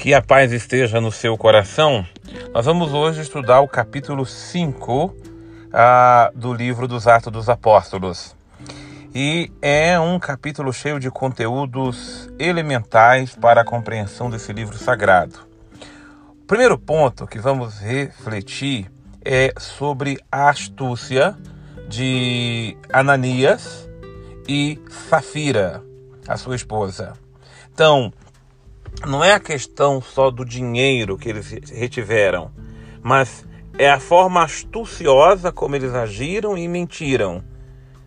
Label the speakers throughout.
Speaker 1: Que a paz esteja no seu coração. Nós vamos hoje estudar o capítulo 5 ah, do livro dos Atos dos Apóstolos. E é um capítulo cheio de conteúdos elementais para a compreensão desse livro sagrado. O primeiro ponto que vamos refletir é sobre a astúcia de Ananias e Safira, a sua esposa. Então, não é a questão só do dinheiro que eles retiveram, mas é a forma astuciosa como eles agiram e mentiram.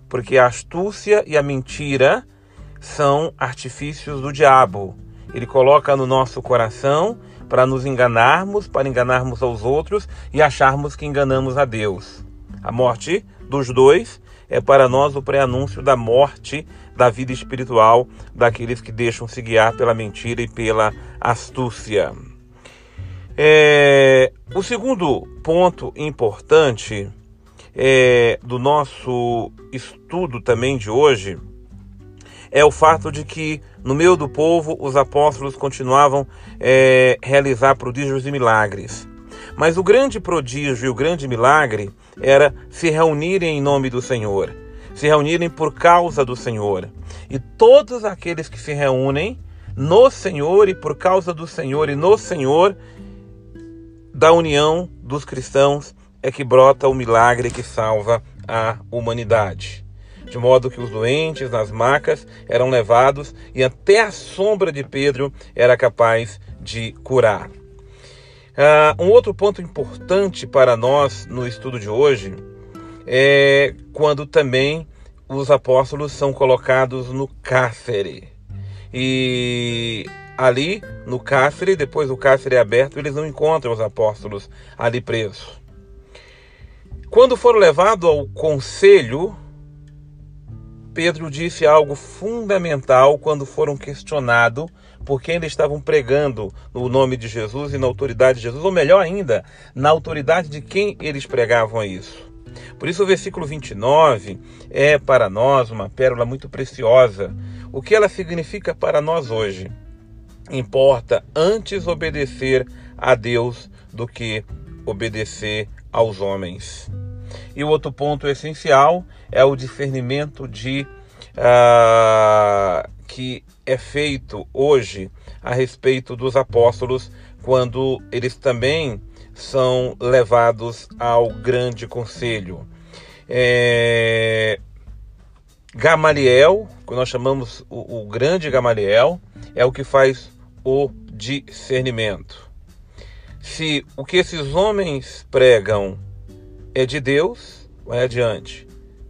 Speaker 1: Porque a astúcia e a mentira são artifícios do diabo. Ele coloca no nosso coração para nos enganarmos, para enganarmos aos outros e acharmos que enganamos a Deus. A morte dos dois é para nós o pré-anúncio da morte da vida espiritual daqueles que deixam se guiar pela mentira e pela astúcia. É, o segundo ponto importante é, do nosso estudo também de hoje é o fato de que no meio do povo os apóstolos continuavam é, realizar prodígios e milagres. Mas o grande prodígio e o grande milagre era se reunirem em nome do Senhor, se reunirem por causa do Senhor. E todos aqueles que se reúnem no Senhor e por causa do Senhor e no Senhor, da união dos cristãos, é que brota o milagre que salva a humanidade. De modo que os doentes nas macas eram levados e até a sombra de Pedro era capaz de curar. Uh, um outro ponto importante para nós no estudo de hoje é quando também os apóstolos são colocados no cárcere. E ali no cárcere, depois o cárcere é aberto, eles não encontram os apóstolos ali presos. Quando foram levados ao conselho, Pedro disse algo fundamental quando foram questionados por quem eles estavam pregando no nome de Jesus e na autoridade de Jesus, ou melhor ainda, na autoridade de quem eles pregavam isso. Por isso, o versículo 29 é para nós uma pérola muito preciosa. O que ela significa para nós hoje? Importa antes obedecer a Deus do que obedecer aos homens. E o outro ponto essencial é o discernimento de uh, que é feito hoje a respeito dos apóstolos quando eles também são levados ao grande conselho. É... Gamaliel, que nós chamamos o, o grande Gamaliel, é o que faz o discernimento. Se o que esses homens pregam é de Deus, vai adiante.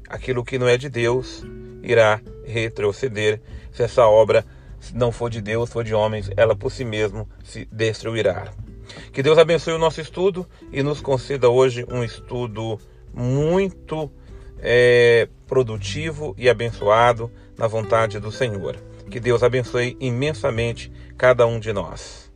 Speaker 1: Aquilo que não é de Deus irá retroceder se essa obra não for de Deus, for de homens, ela por si mesma se destruirá. Que Deus abençoe o nosso estudo e nos conceda hoje um estudo muito é, produtivo e abençoado na vontade do Senhor. Que Deus abençoe imensamente cada um de nós.